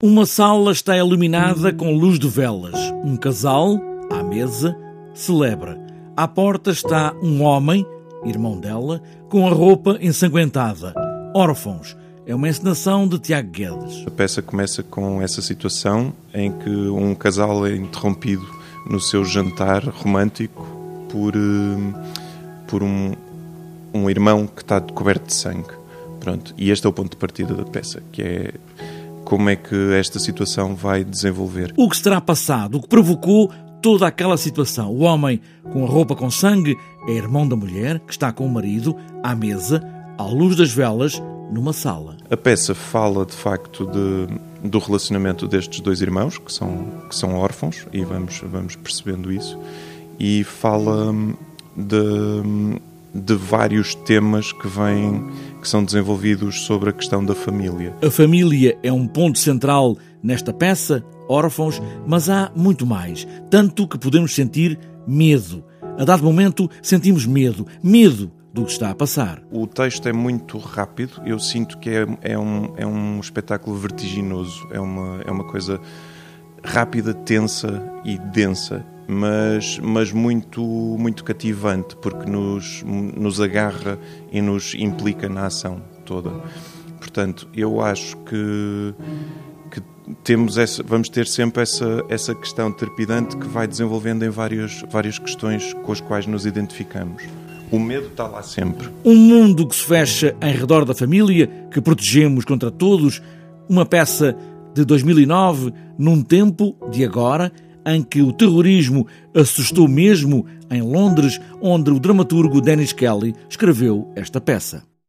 Uma sala está iluminada com luz de velas. Um casal, à mesa, celebra. À porta está um homem, irmão dela, com a roupa ensanguentada. Órfãos. É uma encenação de Tiago Guedes. A peça começa com essa situação em que um casal é interrompido no seu jantar romântico por, eh, por um, um irmão que está coberto de sangue. Pronto, e este é o ponto de partida da peça, que é como é que esta situação vai desenvolver. O que se terá passado, o que provocou toda aquela situação. O homem com a roupa com sangue é irmão da mulher que está com o marido à mesa, à luz das velas, numa sala. A peça fala de facto de, do relacionamento destes dois irmãos que são, que são órfãos e vamos, vamos percebendo isso e fala de, de vários temas que vêm que são desenvolvidos sobre a questão da família. A família é um ponto central nesta peça, órfãos, mas há muito mais, tanto que podemos sentir medo. A dado momento sentimos medo, medo do que está a passar. O texto é muito rápido, eu sinto que é, é, um, é um espetáculo vertiginoso, é uma, é uma coisa rápida, tensa e densa mas, mas muito, muito cativante, porque nos, nos agarra e nos implica na ação toda. Portanto, eu acho que, que temos essa, vamos ter sempre essa, essa questão trepidante que vai desenvolvendo em várias, várias questões com as quais nos identificamos. O medo está lá sempre. Um mundo que se fecha em redor da família, que protegemos contra todos, uma peça de 2009, num tempo de agora, em que o terrorismo assustou mesmo em Londres, onde o dramaturgo Dennis Kelly escreveu esta peça.